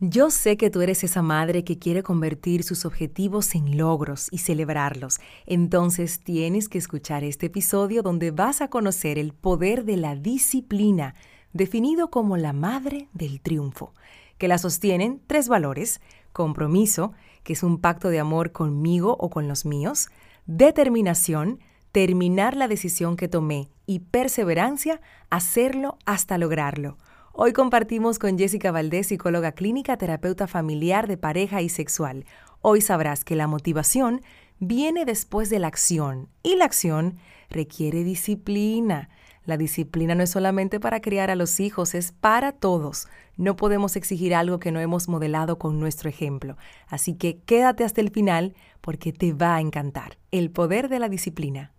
Yo sé que tú eres esa madre que quiere convertir sus objetivos en logros y celebrarlos. Entonces tienes que escuchar este episodio donde vas a conocer el poder de la disciplina, definido como la madre del triunfo, que la sostienen tres valores, compromiso, que es un pacto de amor conmigo o con los míos, determinación, terminar la decisión que tomé y perseverancia, hacerlo hasta lograrlo. Hoy compartimos con Jessica Valdés, psicóloga clínica, terapeuta familiar de pareja y sexual. Hoy sabrás que la motivación viene después de la acción y la acción requiere disciplina. La disciplina no es solamente para criar a los hijos, es para todos. No podemos exigir algo que no hemos modelado con nuestro ejemplo. Así que quédate hasta el final porque te va a encantar. El poder de la disciplina.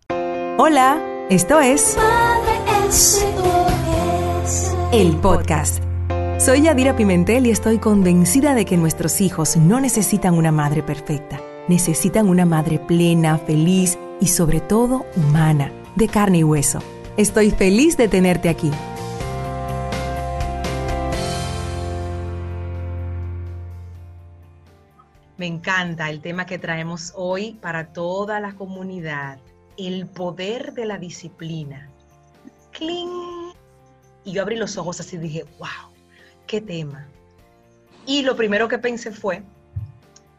Hola, esto es el podcast. Soy Yadira Pimentel y estoy convencida de que nuestros hijos no necesitan una madre perfecta. Necesitan una madre plena, feliz y sobre todo humana, de carne y hueso. Estoy feliz de tenerte aquí. Me encanta el tema que traemos hoy para toda la comunidad, el poder de la disciplina. ¡Cling! Y yo abrí los ojos así y dije, wow, qué tema. Y lo primero que pensé fue,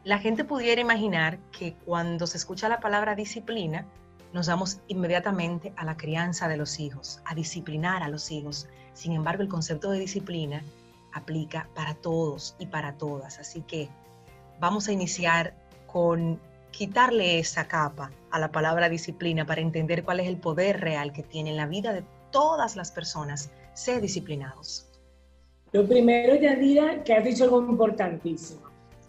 la gente pudiera imaginar que cuando se escucha la palabra disciplina, nos damos inmediatamente a la crianza de los hijos, a disciplinar a los hijos. Sin embargo, el concepto de disciplina aplica para todos y para todas. Así que vamos a iniciar con quitarle esa capa a la palabra disciplina para entender cuál es el poder real que tiene en la vida de todas las personas ser disciplinados? Lo primero, Yadira, que has dicho algo importantísimo.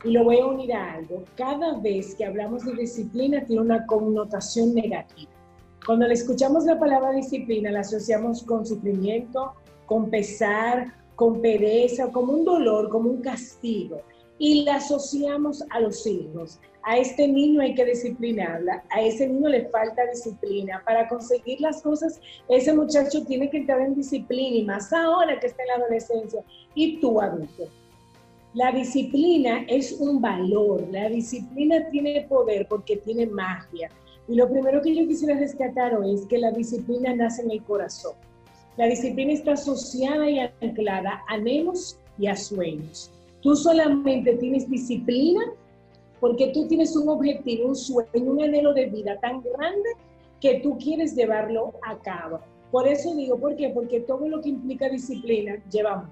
Y lo voy a unir a algo. Cada vez que hablamos de disciplina tiene una connotación negativa. Cuando le escuchamos la palabra disciplina, la asociamos con sufrimiento, con pesar, con pereza, como un dolor, como un castigo. Y la asociamos a los hijos a este niño hay que disciplinarla, a ese niño le falta disciplina. Para conseguir las cosas, ese muchacho tiene que entrar en disciplina y más ahora que está en la adolescencia. Y tú, adulto. La disciplina es un valor, la disciplina tiene poder porque tiene magia. Y lo primero que yo quisiera rescatar hoy es que la disciplina nace en el corazón. La disciplina está asociada y anclada a anhelos y a sueños. Tú solamente tienes disciplina porque tú tienes un objetivo, un sueño, un anhelo de vida tan grande que tú quieres llevarlo a cabo. Por eso digo, ¿por qué? Porque todo lo que implica disciplina lleva amor.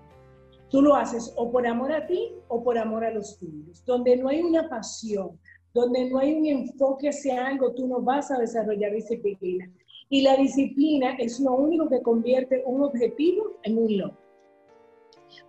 Tú lo haces o por amor a ti o por amor a los tuyos. Donde no hay una pasión, donde no hay un enfoque hacia algo, tú no vas a desarrollar disciplina. Y la disciplina es lo único que convierte un objetivo en un logro.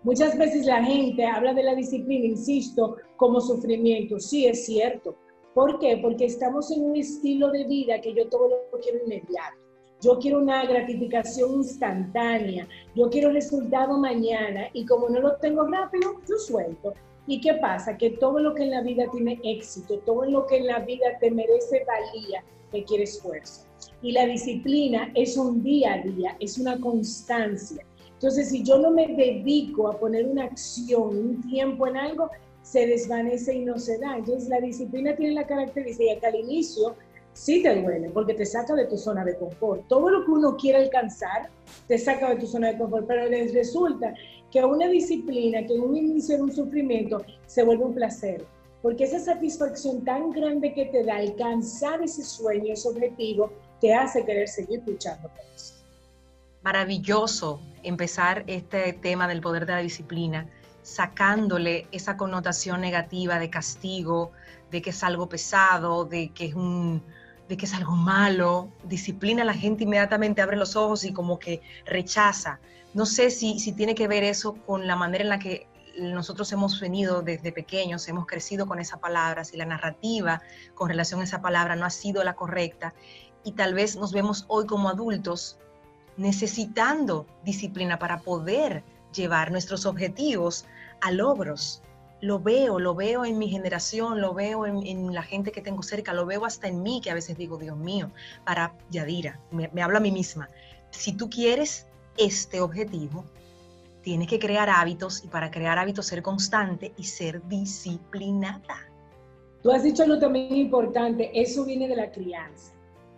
Muchas veces la gente habla de la disciplina, insisto, como sufrimiento. Sí, es cierto. ¿Por qué? Porque estamos en un estilo de vida que yo todo lo quiero inmediato. Yo quiero una gratificación instantánea. Yo quiero resultado mañana y como no lo tengo rápido, yo suelto. ¿Y qué pasa? Que todo lo que en la vida tiene éxito, todo lo que en la vida te merece valía, requiere esfuerzo. Y la disciplina es un día a día, es una constancia. Entonces, si yo no me dedico a poner una acción, un tiempo en algo, se desvanece y no se da. Entonces, la disciplina tiene la característica que al inicio sí te duele, porque te saca de tu zona de confort. Todo lo que uno quiere alcanzar, te saca de tu zona de confort, pero les resulta que una disciplina, que un inicio era un sufrimiento, se vuelve un placer. Porque esa satisfacción tan grande que te da alcanzar ese sueño, ese objetivo, te hace querer seguir luchando por eso maravilloso empezar este tema del poder de la disciplina, sacándole esa connotación negativa de castigo, de que es algo pesado, de que es un de que es algo malo, disciplina, la gente inmediatamente abre los ojos y como que rechaza. No sé si, si tiene que ver eso con la manera en la que nosotros hemos venido desde pequeños, hemos crecido con esa palabra, si la narrativa con relación a esa palabra no ha sido la correcta y tal vez nos vemos hoy como adultos necesitando disciplina para poder llevar nuestros objetivos a logros. Lo veo, lo veo en mi generación, lo veo en, la gente que tengo cerca, lo veo hasta en mí, que a veces digo, Dios mío, para Yadira, me, me hablo a mí misma. Si tú quieres este objetivo, tienes que crear hábitos y para crear hábitos ser constante y ser disciplinada. Tú has dicho algo también importante, eso viene de la crianza.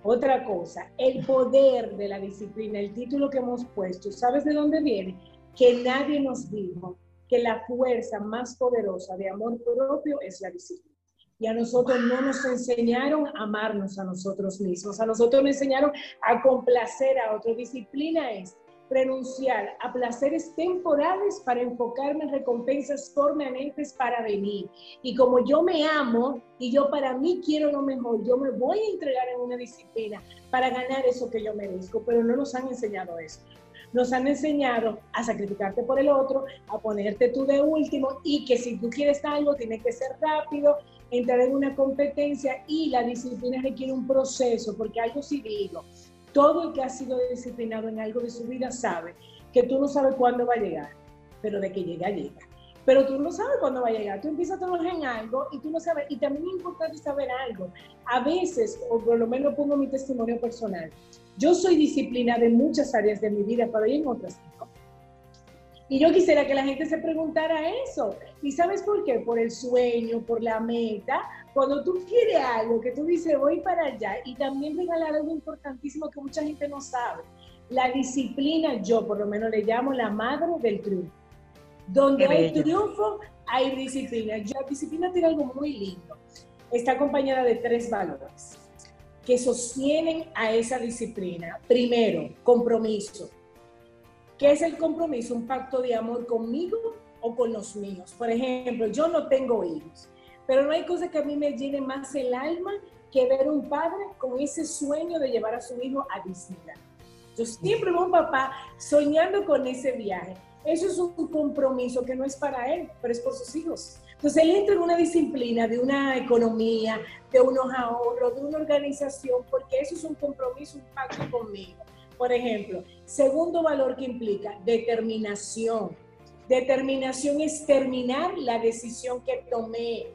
Otra cosa, el poder de la disciplina, el título que hemos puesto, ¿sabes de dónde viene? Que nadie nos dijo que la fuerza más poderosa de amor propio es la disciplina. Y a nosotros no nos enseñaron a amarnos a nosotros mismos, a nosotros nos enseñaron a complacer a otro. Disciplina es renunciar a placeres temporales para enfocarme en recompensas permanentes para venir. Y como yo me amo y yo para mí quiero lo mejor, yo me voy a entregar en una disciplina para ganar eso que yo merezco, pero no nos han enseñado eso. Nos han enseñado a sacrificarte por el otro, a ponerte tú de último y que si tú quieres algo tiene que ser rápido, entrar en una competencia y la disciplina requiere un proceso, porque algo sí digo, todo el que ha sido disciplinado en algo de su vida sabe que tú no sabes cuándo va a llegar, pero de que llega, llega. Pero tú no sabes cuándo va a llegar. Tú empiezas a trabajar en algo y tú no sabes. Y también es importante saber algo. A veces, o por lo menos pongo mi testimonio personal, yo soy disciplinada en muchas áreas de mi vida, pero hay en otras no. Y yo quisiera que la gente se preguntara eso. ¿Y sabes por qué? Por el sueño, por la meta. Cuando tú quieres algo, que tú dices, voy para allá, y también regalar algo importantísimo que mucha gente no sabe. La disciplina, yo por lo menos le llamo la madre del triunfo. Donde hay triunfo, hay disciplina. la disciplina tiene algo muy lindo. Está acompañada de tres valores que sostienen a esa disciplina. Primero, compromiso ¿Qué es el compromiso? Un pacto de amor conmigo o con los míos. Por ejemplo, yo no tengo hijos, pero no hay cosa que a mí me llene más el alma que ver un padre con ese sueño de llevar a su hijo a Disneyland. Yo siempre veo un papá soñando con ese viaje. Eso es un compromiso que no es para él, pero es por sus hijos. Entonces él entra en una disciplina de una economía, de unos ahorros, de una organización, porque eso es un compromiso, un pacto conmigo. Por ejemplo, segundo valor que implica determinación. Determinación es terminar la decisión que tomé.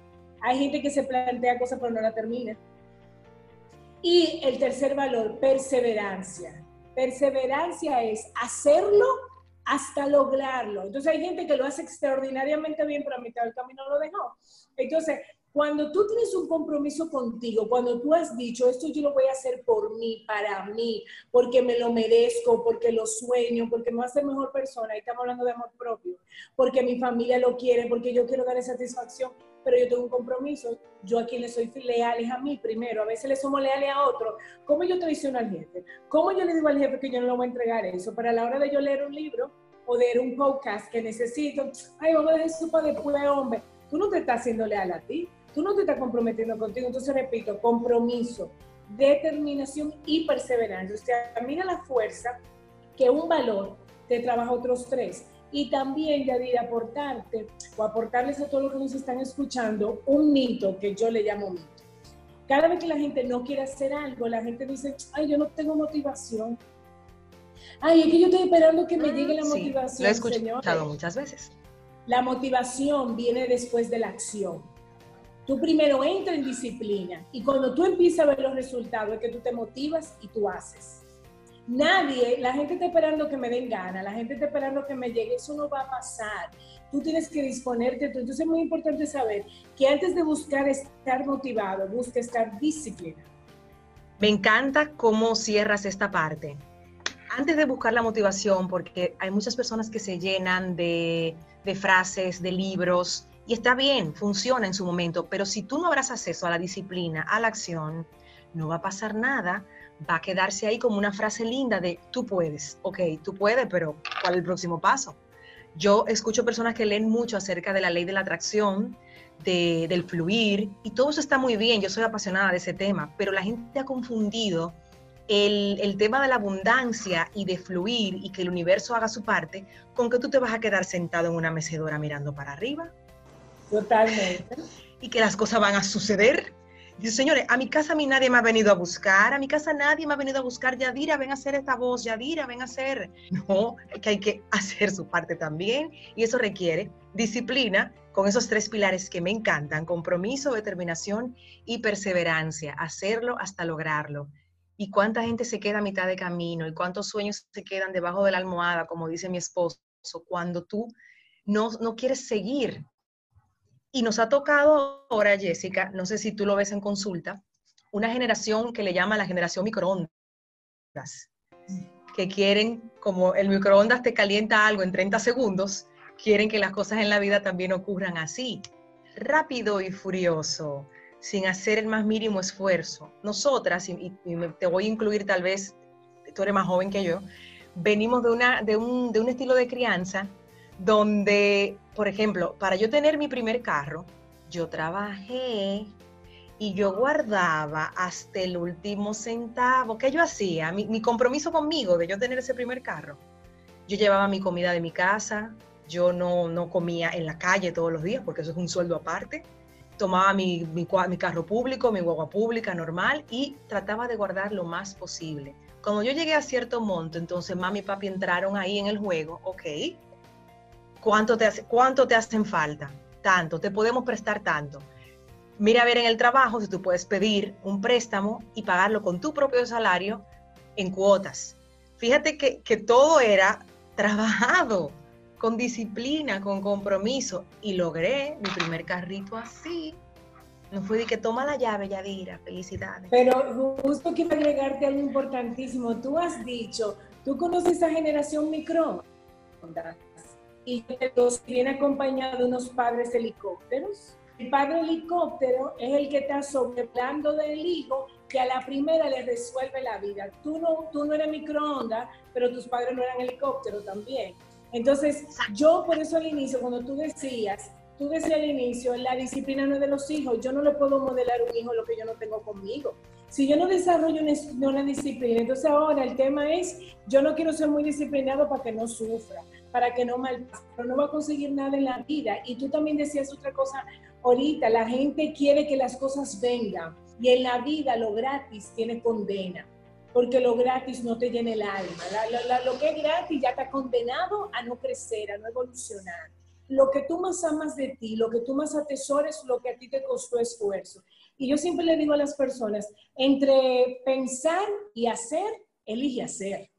Hay gente que se plantea cosas pero no la termina. Y el tercer valor, perseverancia. Perseverancia es hacerlo hasta lograrlo. Entonces hay gente que lo hace extraordinariamente bien, pero a mitad del camino lo dejó. Entonces, cuando tú tienes un compromiso contigo, cuando tú has dicho, esto yo lo voy a hacer por mí, para mí, porque me lo merezco, porque lo sueño, porque me va a hacer mejor persona, ahí estamos hablando de amor propio, porque mi familia lo quiere, porque yo quiero darle satisfacción, pero yo tengo un compromiso, yo a quien le soy leal es a mí primero, a veces le somos leales a otro. ¿Cómo yo traiciono al jefe? ¿Cómo yo le digo al jefe que yo no le voy a entregar eso? Para la hora de yo leer un libro o leer un podcast que necesito, ay, vamos a dejar eso para después, hombre. Tú no te estás haciendo leal a ti, tú no te estás comprometiendo contigo. Entonces, repito, compromiso, determinación y perseverancia. O sea, mira la fuerza que un valor te trabaja otros tres. Y también, Yadir, aportarte o aportarles a todos los que nos están escuchando un mito que yo le llamo mito. Cada vez que la gente no quiere hacer algo, la gente dice, ay, yo no tengo motivación. Ay, es que yo estoy esperando que me llegue la motivación. Sí, lo he escuchado muchas veces. La motivación viene después de la acción. Tú primero entra en disciplina y cuando tú empiezas a ver los resultados es que tú te motivas y tú haces. Nadie, la gente está esperando que me den ganas, la gente está esperando que me llegue, eso no va a pasar. Tú tienes que disponerte. Entonces es muy importante saber que antes de buscar estar motivado, busca estar disciplinado. Me encanta cómo cierras esta parte. Antes de buscar la motivación, porque hay muchas personas que se llenan de, de frases, de libros, y está bien, funciona en su momento, pero si tú no habrás acceso a la disciplina, a la acción, no va a pasar nada, va a quedarse ahí como una frase linda de tú puedes, ok, tú puedes, pero ¿cuál es el próximo paso? Yo escucho personas que leen mucho acerca de la ley de la atracción, del fluir, y todo eso está muy bien, yo soy apasionada de ese tema, pero la gente ha confundido el, el, tema de la abundancia y de fluir y que el universo haga su parte con que tú te vas a quedar sentado en una mecedora mirando para arriba. Totalmente. Y que las cosas van a suceder. Dice, señores, a mi casa a mí nadie me ha venido a buscar, a mi casa nadie me ha venido a buscar, Yadira, ven a hacer esta voz, Yadira, ven a hacer. No, es que hay que hacer su parte también y eso requiere disciplina con esos tres pilares que me encantan, compromiso, determinación y perseverancia, hacerlo hasta lograrlo. ¿Y cuánta gente se queda a mitad de camino? ¿Y cuántos sueños se quedan debajo de la almohada, como dice mi esposo? cuando tú no, no quieres seguir. Y nos ha tocado ahora, Jessica, no sé si tú lo ves en consulta, una generación que le llama la generación microondas, que quieren, como el microondas te calienta algo en 30 segundos, quieren que las cosas en la vida también ocurran así, rápido y furioso, sin hacer el más mínimo esfuerzo. Nosotras, y, te voy a incluir tal vez, tú eres más joven que yo, venimos de, una, de, un, de un estilo de crianza donde, por ejemplo, para yo tener mi primer carro, yo trabajé y yo guardaba hasta el último centavo. ¿Qué yo hacía? Mi, mi, compromiso conmigo de yo tener ese primer carro. Yo llevaba mi comida de mi casa, yo no, no comía en la calle todos los días porque eso es un sueldo aparte. Tomaba mi, mi, mi carro público, mi guagua pública normal y trataba de guardar lo más posible. Cuando yo llegué a cierto monto, entonces mami y papi entraron ahí en el juego, ok, ¿cuánto te, hace, cuánto te hacen falta? Tanto, te podemos prestar tanto. Mira a ver en el trabajo si tú puedes pedir un préstamo y pagarlo con tu propio salario en cuotas. Fíjate que, que todo era trabajado con disciplina, con compromiso, y logré mi primer carrito así. No fue de que toma la llave, Yadira, felicidades. Pero justo quiero agregarte algo importantísimo. Tú has dicho, tú conoces esa generación microondas y que viene acompañado de unos padres helicópteros. El padre helicóptero es el que está sobreplando del hijo que a la primera le resuelve la vida. Tú no, tú no eres microondas, pero tus padres no eran helicópteros también. Entonces, yo por eso al inicio, cuando tú decías, tú decías al inicio, la disciplina no es de los hijos, yo no le puedo modelar a un hijo lo que yo no tengo conmigo. Si yo no desarrollo una, una disciplina, entonces ahora el tema es, yo no quiero ser muy disciplinado para que no sufra, para que no malpase, pero no va a conseguir nada en la vida. Y tú también decías otra cosa ahorita, la gente quiere que las cosas vengan y en la vida lo gratis tiene condena porque lo gratis no te llena el alma. lo que es gratis ya está condenado a no crecer, a no evolucionar. Lo que tú más amas de ti, lo que tú más atesores, lo que a ti te costó esfuerzo. Y yo siempre le digo a las personas, entre pensar y hacer, elige hacer.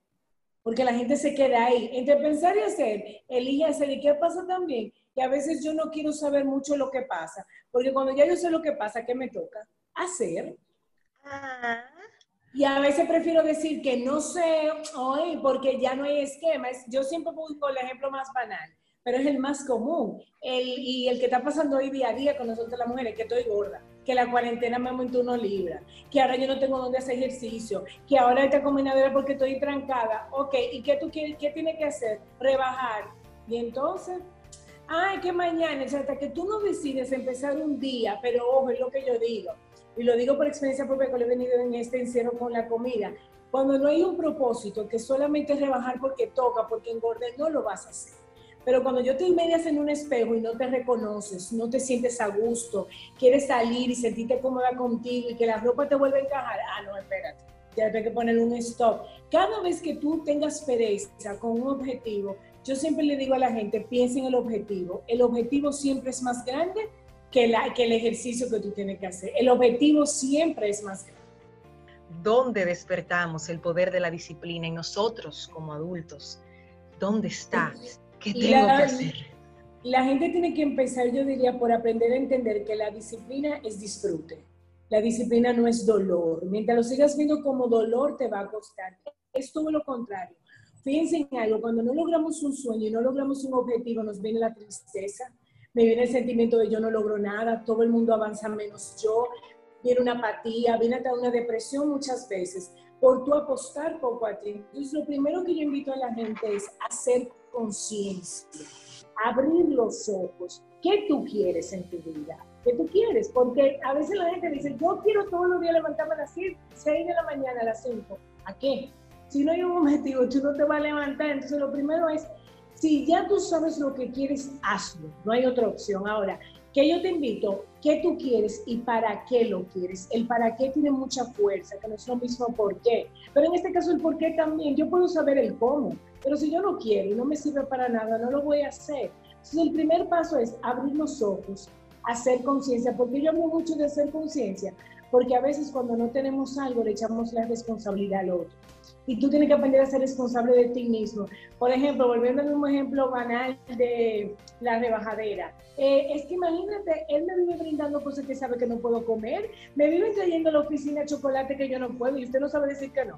Porque la gente se queda ahí. Entre pensar y hacer, elige hacer. ¿Y qué pasa también? Que a veces yo no quiero saber mucho lo que pasa. Porque cuando ya yo sé lo que pasa, ¿qué me toca? Hacer. Ah. Y a veces prefiero decir que no sé hoy porque ya no hay esquemas. Yo siempre pongo el ejemplo más banal, pero es el más común. El, y el que está pasando hoy día a día con nosotros las mujeres, que estoy gorda, que la cuarentena me aumentó unos libras, que ahora yo no tengo dónde hacer ejercicio, que ahora esta combinadora porque estoy trancada. Ok, ¿y qué tú quieres? ¿Qué tiene que hacer? Rebajar. Y entonces, ay, que mañana, o sea, hasta que tú no decides empezar un día, pero ojo, es lo que yo digo y lo digo por experiencia propia que lo he venido en este encierro con la comida, cuando no hay un propósito que solamente es rebajar porque toca, porque engorde, no lo vas a hacer. Pero cuando yo te medias en un espejo y no te reconoces, no te sientes a gusto, quieres salir y sentirte cómoda contigo y que la ropa te vuelva a encajar, ah, no, espérate, ya hay que poner un stop. Cada vez que tú tengas pereza con un objetivo, yo siempre le digo a la gente, piensa en el objetivo. El objetivo siempre es más grande que, la, que el ejercicio que tú tienes que hacer. El objetivo siempre es más grande. ¿Dónde despertamos el poder de la disciplina en nosotros como adultos? ¿Dónde está? ¿Qué tengo que hacer? La gente tiene que empezar, yo diría, por aprender a entender que la disciplina es disfrute. La disciplina no es dolor. Mientras lo sigas viendo como dolor, te va a costar. Es todo lo contrario. Fíjense en algo, cuando no logramos un sueño y no logramos un objetivo, nos viene la tristeza, me viene el sentimiento de yo no logro nada, todo el mundo avanza menos yo, viene una apatía, viene hasta una depresión muchas veces por tu apostar poco a ti. Entonces, lo primero que yo invito a la gente es hacer conciencia, abrir los ojos. ¿Qué tú quieres en tu vida? ¿Qué tú quieres? Porque a veces la gente dice, yo quiero todos los días levantarme a las 6 de la mañana, a las 5. ¿A qué? Si no hay un objetivo, tú no te vas a levantar. Entonces, lo primero es si ya tú sabes lo que quieres, hazlo. No hay otra opción. Ahora, que yo te invito, ¿qué tú quieres y para qué lo quieres? El para qué tiene mucha fuerza, que no es lo mismo por qué. Pero en este caso el por qué también. Yo puedo saber el cómo, pero si yo no quiero y no me sirve para nada, no lo voy a hacer. Entonces el primer paso es abrir los ojos, hacer conciencia, porque yo hablo mucho de hacer conciencia, porque a veces cuando no tenemos algo le echamos la responsabilidad al otro. Y tú tienes que aprender a ser responsable de ti mismo. Por ejemplo, volviendo a un ejemplo banal de la rebajadera. Eh, es que imagínate, él me vive brindando cosas que sabe que no puedo comer, me vive trayendo a la oficina chocolate que yo no puedo y usted no sabe decir que no.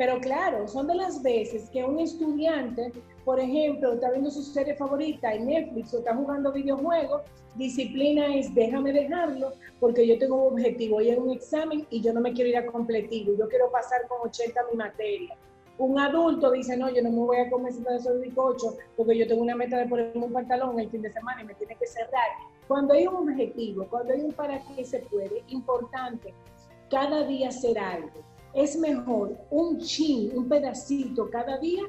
Pero claro, son de las veces que un estudiante, por ejemplo, está viendo su serie favorita en Netflix o está jugando videojuegos, disciplina es déjame dejarlo porque yo tengo un objetivo y es un examen y yo no me quiero ir a completivo, yo quiero pasar con 80 mi materia. Un adulto dice, no, yo no me voy a comer de esos bizcochos porque yo tengo una meta de ponerme un pantalón el fin de semana y me tiene que cerrar. Cuando hay un objetivo, cuando hay un para qué se puede, importante, cada día hacer algo es mejor un chin, un pedacito cada día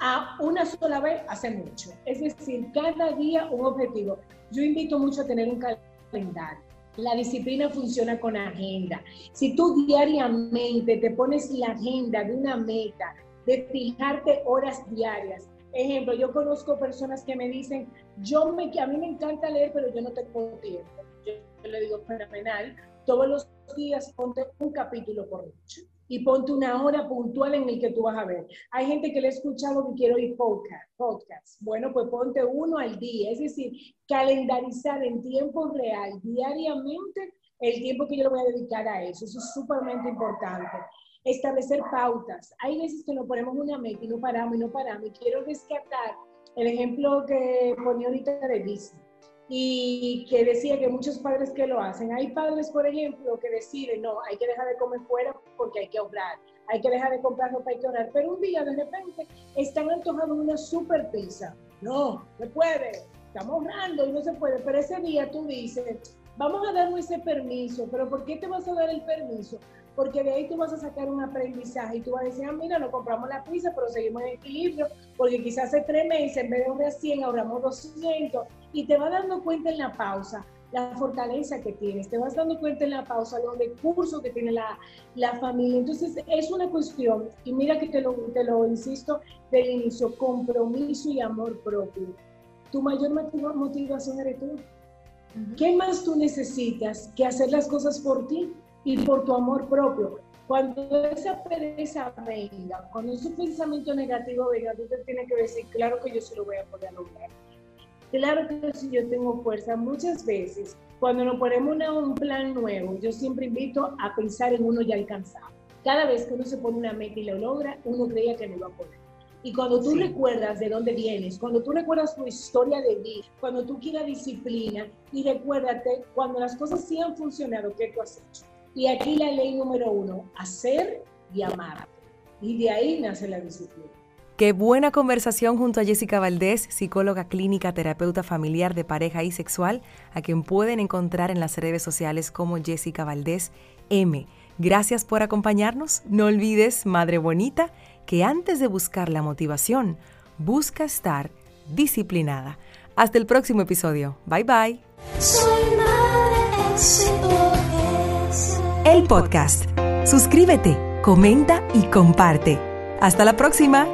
a una sola vez hace mucho. Es decir, cada día un objetivo. Yo invito mucho a tener un calendario. La disciplina funciona con agenda. Si tú diariamente te pones la agenda de una meta, de fijarte horas diarias. Ejemplo, yo conozco personas que me dicen, yo me, a mí me encanta leer, pero yo no tengo tiempo. Yo, le digo, fenomenal, todos los días ponte un capítulo por noche y ponte una hora puntual en el que tú vas a ver. Hay gente que le he escuchado que quiero ir podcast, podcast. Bueno, pues ponte uno al día, es decir, calendarizar en tiempo real, diariamente, el tiempo que yo le voy a dedicar a eso. Eso es súpermente importante. Establecer pautas. Hay veces que nos ponemos una meta y no paramos y no paramos. Y quiero rescatar el ejemplo que ponía ahorita de Disney y que decía que muchos padres que lo hacen. Hay padres, por ejemplo, que deciden, no, hay que dejar de comer fuera porque hay que ahorrar, hay que dejar de comprar ropa, hay que ahorrar. Pero un día, de repente, están antojando una super pizza. No, se puede, estamos ahorrando y no se puede. Pero ese día tú dices, vamos a darnos ese permiso, pero ¿por qué te vas a dar el permiso? porque de ahí tú vas a sacar un aprendizaje y tú vas a decir, ah, mira, no compramos la pizza, pero seguimos en equilibrio, porque quizás hace tres meses, en vez de ahorrar 100, ahorramos 200, y te vas dando cuenta en la pausa la fortaleza que tienes, te vas dando cuenta en la pausa los recursos que tiene la, la familia. Entonces, es una cuestión, y mira que te lo, te lo insisto del inicio, compromiso y amor propio. Tu mayor motivación eres tú. ¿Qué más tú necesitas que hacer las cosas por ti? y por tu amor propio. Cuando esa pereza venga, cuando ese pensamiento negativo venga, tú te tienes que decir, claro que yo sí lo voy a poder lograr. Claro que si yo tengo fuerza. Muchas veces, cuando nos ponemos un plan nuevo, yo siempre invito a pensar en uno ya alcanzado. Cada vez que uno se pone una meta y lo logra, uno creía que no iba a poder. Y cuando tú recuerdas de dónde vienes, cuando tú recuerdas tu historia de vida, cuando tú quieras disciplina y recuérdate cuando las cosas sí han funcionado, ¿qué tú has hecho? Y aquí la ley número uno, hacer y amar. Y de ahí nace la disciplina. Qué buena conversación junto a Jessica Valdés, psicóloga clínica, terapeuta familiar de pareja y sexual, a quien pueden encontrar en las redes sociales como Jessica Valdés M. Gracias por acompañarnos. No olvides, Madre Bonita, que antes de buscar la motivación, busca estar disciplinada. Hasta el próximo episodio. Bye bye. El podcast. Suscríbete, comenta y comparte. Hasta la próxima.